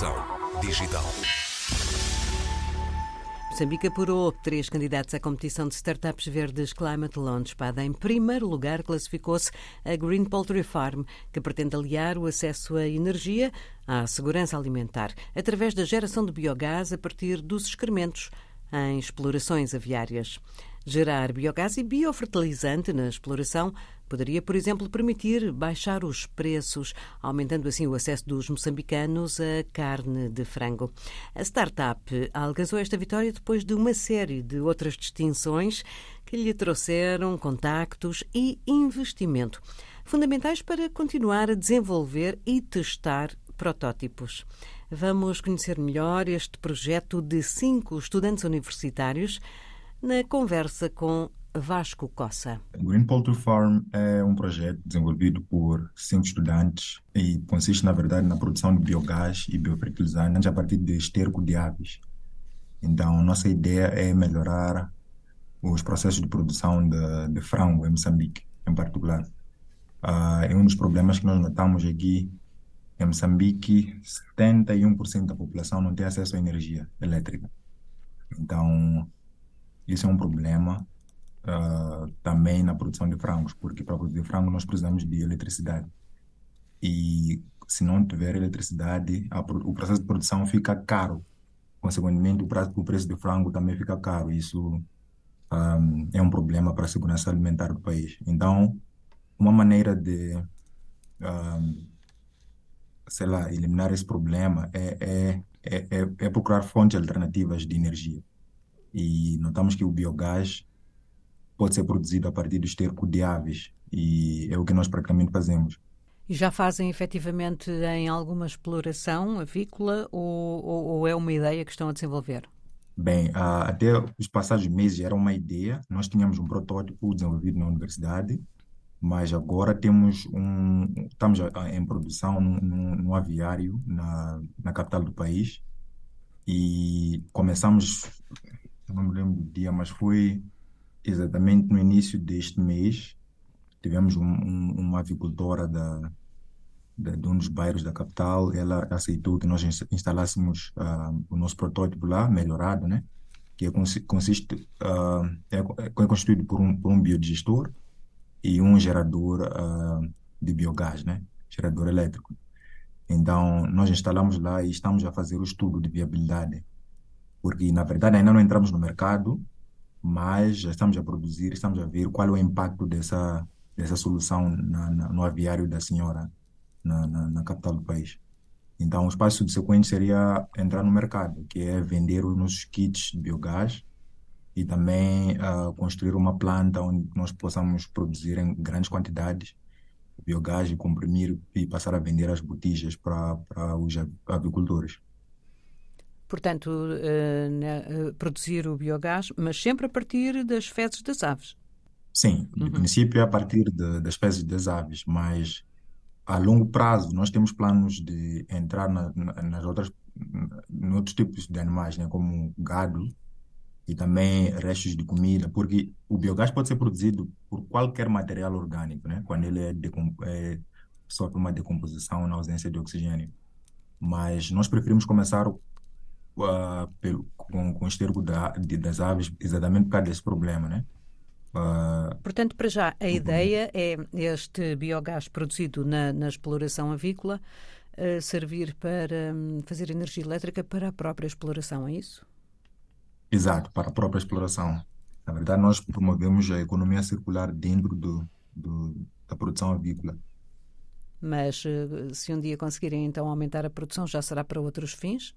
Edição digital. Moçambique apurou três candidatos à competição de startups verdes Climate Launchpad. Em primeiro lugar, classificou-se a Green Poultry Farm, que pretende aliar o acesso à energia à segurança alimentar, através da geração de biogás a partir dos excrementos em explorações aviárias. Gerar biogás e biofertilizante na exploração poderia, por exemplo, permitir baixar os preços, aumentando assim o acesso dos moçambicanos à carne de frango. A startup alcançou esta vitória depois de uma série de outras distinções que lhe trouxeram contactos e investimento, fundamentais para continuar a desenvolver e testar protótipos. Vamos conhecer melhor este projeto de cinco estudantes universitários na conversa com Vasco Coça. Green Poultry Farm é um projeto desenvolvido por cinco estudantes e consiste, na verdade, na produção de biogás e biofertilizantes a partir de esterco de aves. Então, nossa ideia é melhorar os processos de produção de, de frango em Moçambique, em particular. Uh, é um dos problemas que nós notamos aqui em Moçambique, 71% da população não tem acesso à energia elétrica. Então, isso é um problema uh, também na produção de frangos, porque para produzir frango nós precisamos de eletricidade. E se não tiver eletricidade, a, o processo de produção fica caro. Consequentemente, o, o preço do frango também fica caro. Isso um, ah, é um problema para a segurança alimentar do país. Então, uma maneira de, um, ah, sei lá, eliminar esse problema é, é, é, é, é procurar fontes alternativas de energia e notamos que o biogás pode ser produzido a partir do esterco de aves e é o que nós praticamente fazemos. E já fazem efetivamente em alguma exploração avícola ou, ou, ou é uma ideia que estão a desenvolver? Bem, até os passados meses era uma ideia, nós tínhamos um protótipo desenvolvido na universidade, mas agora temos um, estamos em produção no aviário na, na capital do país e começamos não me lembro do dia, mas foi exatamente no início deste mês. Tivemos um, um, uma avicultora da, da, de um dos bairros da capital, ela aceitou que nós instalássemos uh, o nosso protótipo lá, melhorado, né? que é, consiste, uh, é, é, constituído por um, por um biodigestor e um gerador uh, de biogás, né? gerador elétrico. Então, nós instalamos lá e estamos a fazer o estudo de viabilidade porque na verdade ainda não entramos no mercado, mas já estamos a produzir, estamos a ver qual é o impacto dessa, dessa solução na, na, no aviário da senhora na, na, capital do país. Então, o espaço subsequente seria entrar no mercado, que é vender os nossos kits de biogás e também uh, construir uma planta onde nós possamos produzir em grandes quantidades biogás e comprimir e passar a vender as botijas para, para os avicultores. Portanto, uh, produzir o biogás, mas sempre a partir das fezes das aves. Sim, no uhum. princípio é a partir de, das fezes das aves, mas a longo prazo nós temos planos de entrar na, na, nas outras, em outros tipos de animais, né, como gado e também restos de comida, porque o biogás pode ser produzido por qualquer material orgânico, né, quando ele é, é sofre uma decomposição na ausência de oxigênio. Mas nós preferimos começar uh, pelo, com, com o esterco da, de, das aves exatamente por causa desse problema, né? Uh, Portanto, para já, a ideia é este biogás produzido na, na exploração avícola uh, servir para um, fazer energia elétrica para a própria exploração, é isso? Exato, para a própria exploração. Na verdade, nós promovemos a economia circular dentro do, do da produção avícola. Mas uh, se um dia conseguirem então aumentar a produção, já será para outros fins?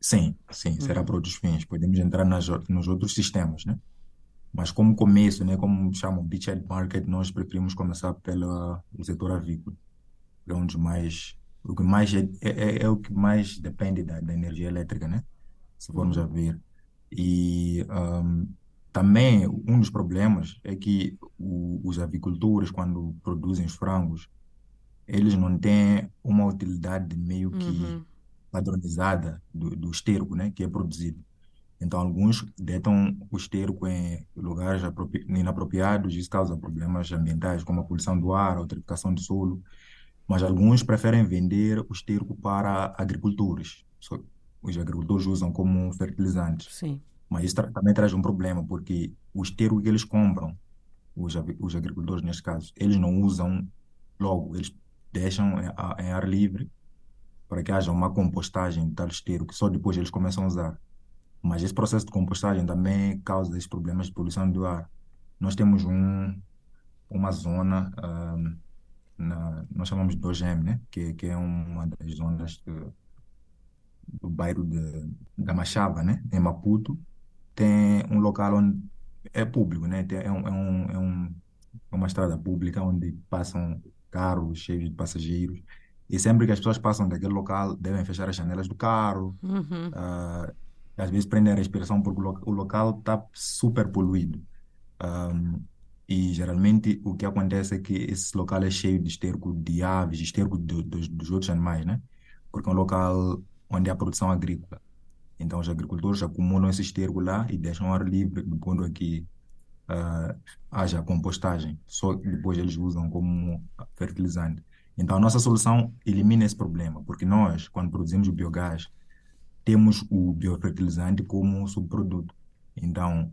Sim, sim, será uhum. para outros fins. Podemos entrar nas, nos outros sistemas, né? Mas como começo, né, como chamam beachhead market, nós preferimos começar pelo setor avícola. É dos mais, o que mais é, é, é, é o que mais depende da, da, energia elétrica, né? Se formos a ver. E um, também um dos problemas é que o, os avicultores, quando produzem os frangos, eles não têm uma utilidade meio que uhum padronizada do, do esterco né, que é produzido. Então, alguns detam o esterco em lugares inapropriados e isso causa problemas ambientais, como a poluição do ar, a eutrificação do solo. mas alguns preferem vender o esterco para agricultores. Os agricultores usam como fertilizantes. Sim. Mas isso tra- também traz um problema, porque o esterco que eles compram, os, os agricultores neste caso, eles não usam logo, eles deixam em, a- em ar livre para que haja uma compostagem de tal esterco que só depois eles começam a usar. Mas esse processo de compostagem também causa esses problemas de poluição do ar. Nós temos um, uma zona, ahm, na, nós chamamos de 2M, né? Que, que é uma das zonas de- do bairro de, da Machava, né? Em Maputo, tem um local onde é público, né? Tem, é, um, é, um, é, um, é uma estrada pública onde passam carros cheios de passageiros. E sempre que as pessoas passam daquele local, devem fechar as janelas do carro, Uhum. ah, às vezes prendem a respiração porque o, lo- o local está super poluído. Ahm, e geralmente o que acontece é que esse local é cheio de esterco de aves, esterco do- dos, dos outros animais, né? Porque é um local onde há produção agrícola. Então os agricultores acumulam esse esterco lá e deixam ar livre, de modo a que ah, haja compostagem. Só depois eles usam como fertilizante. Então a nossa solução elimina esse problema, porque nós, quando produzimos o biogás, temos o biofertilizante como subproduto. Então,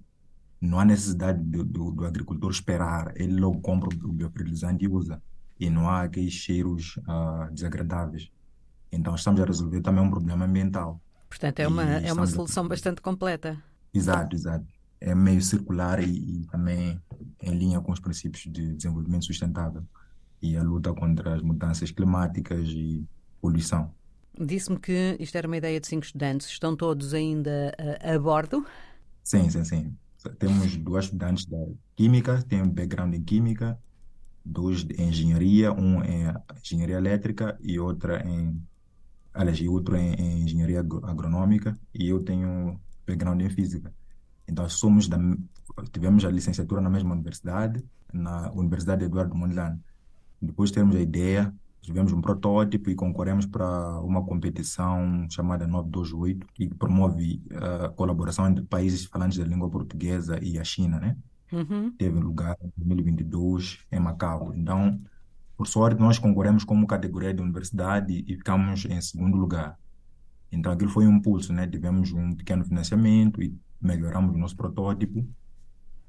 não há necessidade do, do, do agricultor esperar, ele logo compra o biofertilizante e usa. E não há aqueles cheiros ah, desagradáveis. Então, estamos a resolver também um problema ambiental. Portanto, é E uma, é uma estamos a- solução bastante completa. Exato, exato. É meio circular e, e também em linha com os princípios de desenvolvimento sustentável e a luta contra as mudanças climáticas e poluição. Disse-me que isto era uma ideia de cinco estudantes. Estão todos ainda a, a bordo? Sim, sim, sim. Temos duas estudantes da Química, tem um background em Química, dois de Engenharia, um em Engenharia Elétrica e outra em, aliás, e outro em, em Engenharia agro- Agronômica e eu tenho background em Física. Então somos da, tivemos a licenciatura na mesma universidade, na Universidade Eduardo Mondlane. Depois de termos a ideia, tivemos um protótipo e concorremos para uma competição chamada 928, que promove a colaboração entre países falantes da língua portuguesa e a China, né? Uhum. Teve lugar em 2022 em Macau. Então, por sorte, nós concorremos como categoria de universidade e ficamos em segundo lugar. Então, aquilo foi um impulso, né? Tivemos um pequeno financiamento e melhoramos o nosso protótipo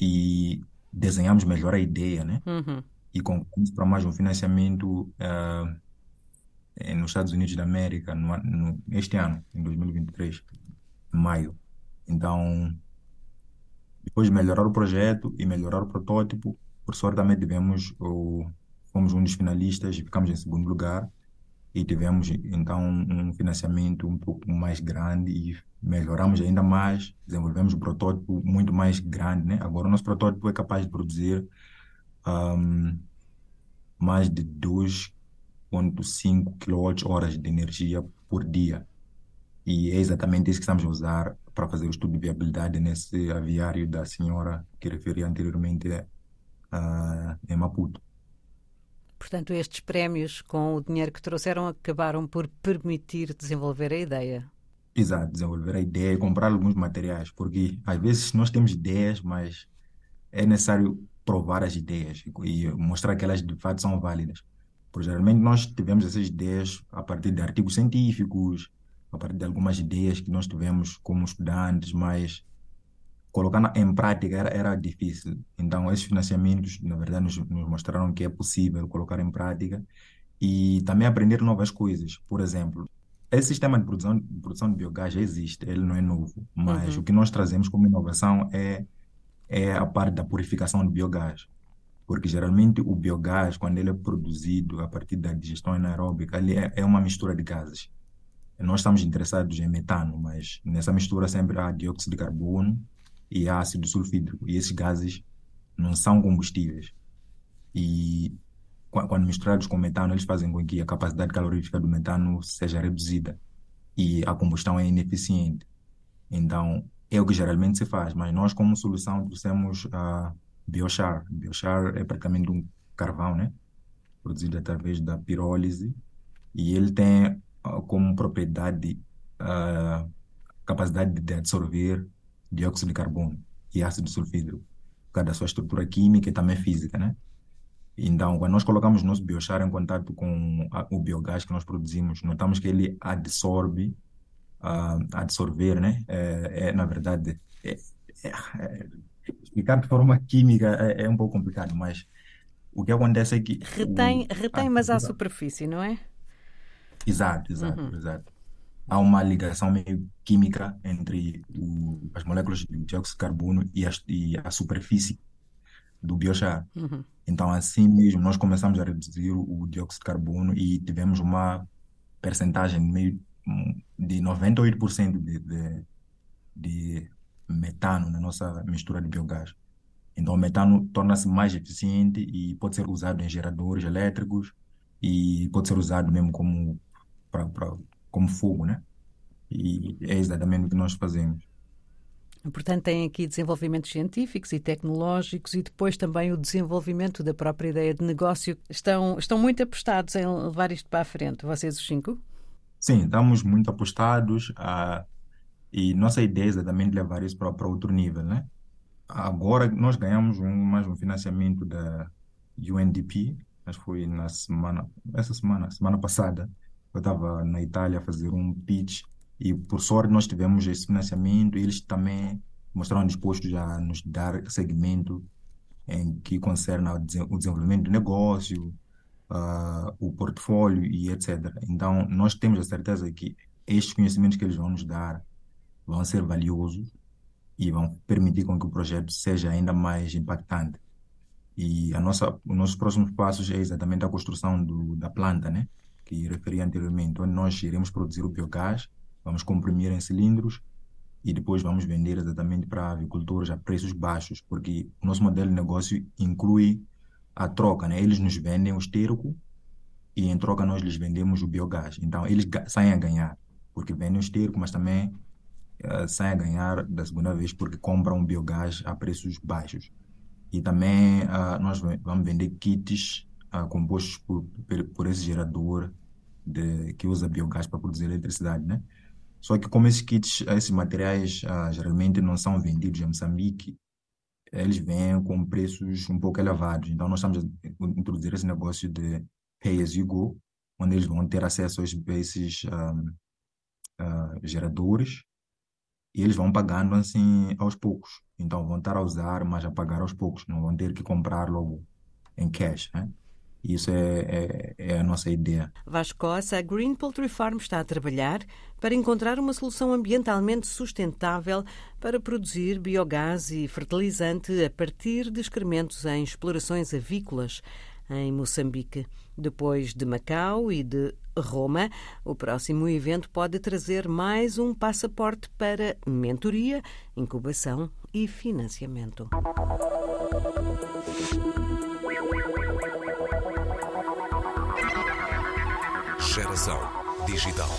e desenhamos melhor a ideia, né? Uhum. e concorremos para mais um financiamento eh, nos Estados Unidos da América no, no- este ano, em 2023, em maio. Então, depois de melhorar o projeto e melhorar o protótipo, por sorte também tivemos o, fomos um dos finalistas ficamos em segundo lugar e tivemos então um financiamento um pouco mais grande e melhoramos ainda mais, desenvolvemos um protótipo muito mais grande, né? Agora o nosso protótipo é capaz de produzir ahm, mais de 2,5 kWh de energia por dia. E é exatamente isso que estamos a usar para fazer o estudo de viabilidade nesse aviário da senhora que referi anteriormente ah, em Maputo. Portanto, estes prémios, com o dinheiro que trouxeram, acabaram por permitir desenvolver a ideia. Exato, desenvolver a ideia e comprar alguns materiais, porque às vezes nós temos ideias, mas é necessário provar as ideias e mostrar que elas de fato são válidas. Porque geralmente nós tivemos essas ideias a partir de artigos científicos, a partir de algumas ideias que nós tivemos como estudantes, mas colocar em prática era, era difícil. Então, esses financiamentos, na verdade, nos, nos mostraram que é possível colocar em prática e também aprender novas coisas. Por exemplo, esse sistema de produção, de produção de biogás já existe, ele não é novo, mas Uhum. o que nós trazemos como inovação é, é a parte da purificação de biogás. Porque geralmente o biogás, quando ele é produzido a partir da digestão anaeróbica, ele é, é uma mistura de gases. Nós estamos interessados em metano, mas nessa mistura sempre há dióxido de carbono e ácido sulfídrico. E esses gases não são combustíveis. E qua- quando misturados com metano, eles fazem com que a capacidade calorífica do metano seja reduzida e a combustão é ineficiente. Então, é o que geralmente se faz, mas nós, como solução, trouxemos a biochar. Biochar é praticamente um carvão, né? Produzido através da pirólise e ele tem ah, como propriedade a capacidade de absorver dióxido de carbono e ácido sulfídrico, por causa da sua estrutura química e também física, né? Então, quando nós colocamos o nosso biochar em contato com a, o biogás que nós produzimos, notamos que ele absorve, uh, absorver, né? É, é na verdade, é, é, é, explicar de forma química é, é, um pouco complicado, mas o que acontece é que... Retém, o, retém a, mas à superfície, não é? Exato, exato, uhum. exato. Há uma ligação meio química entre o, as moléculas de dióxido de carbono e a, e a superfície do biochar. Uhum. Então, assim mesmo, nós começamos a reduzir o dióxido de carbono e tivemos uma percentagem meio de 98% de, de, de metano na nossa mistura de biogás. Então, o metano torna-se mais eficiente e pode ser usado em geradores elétricos e pode ser usado mesmo como, pra, como fogo, né? E é exatamente o que nós fazemos. Portanto, tem aqui desenvolvimentos científicos e tecnológicos e depois também o desenvolvimento da própria ideia de negócio. Estão, estão muito apostados em levar isto para a frente, vocês os cinco? Sim, estamos muito apostados a, e nossa ideia é exatamente levar isso para, para outro nível, né? Agora nós ganhamos um, mais um financiamento da UNDP, acho que foi na semana, essa semana, semana passada, eu estava na Itália a fazer um pitch e por sorte nós tivemos esse financiamento e eles também mostraram dispostos a nos dar segmento em que concerne o desenvolvimento do negócio, uh, o portfólio e etc. Então, nós temos a certeza que estes conhecimentos que eles vão nos dar vão ser valiosos e vão permitir com que o projeto seja ainda mais impactante. E a nossa, os nossos próximos passos é exatamente a construção do, da planta, né? Que referi anteriormente, onde nós iremos produzir o biogás vamos comprimir em cilindros e depois vamos vender exatamente para avicultores a preços baixos, porque o nosso modelo de negócio inclui a troca, né? Eles nos vendem o esterco e em troca nós lhes vendemos o biogás. Então eles saem a ganhar, porque vendem o esterco, mas também uh, saem a ganhar da segunda vez porque compram o biogás a preços baixos. E também uh, nós vamos vender kits uh, compostos por, por esse gerador de, que usa biogás para produzir eletricidade, né? Só que como esses kits, esses materiais ah, geralmente não são vendidos em Moçambique, eles vêm com preços um pouco elevados. Então nós estamos a introduzir esse negócio de pay as you go, onde eles vão ter acesso a esses, ah, geradores e eles vão pagando assim aos poucos. Então vão estar a usar, mas a pagar aos poucos, não vão ter que comprar logo em cash. Né? Isso é, é, é, a nossa ideia. Vasco a Green Poultry Farm está a trabalhar para encontrar uma solução ambientalmente sustentável para produzir biogás e fertilizante a partir de excrementos em explorações avícolas em Moçambique. Depois de Macau e de Roma, o próximo evento pode trazer mais um passaporte para mentoria, incubação e financiamento. Geração digital.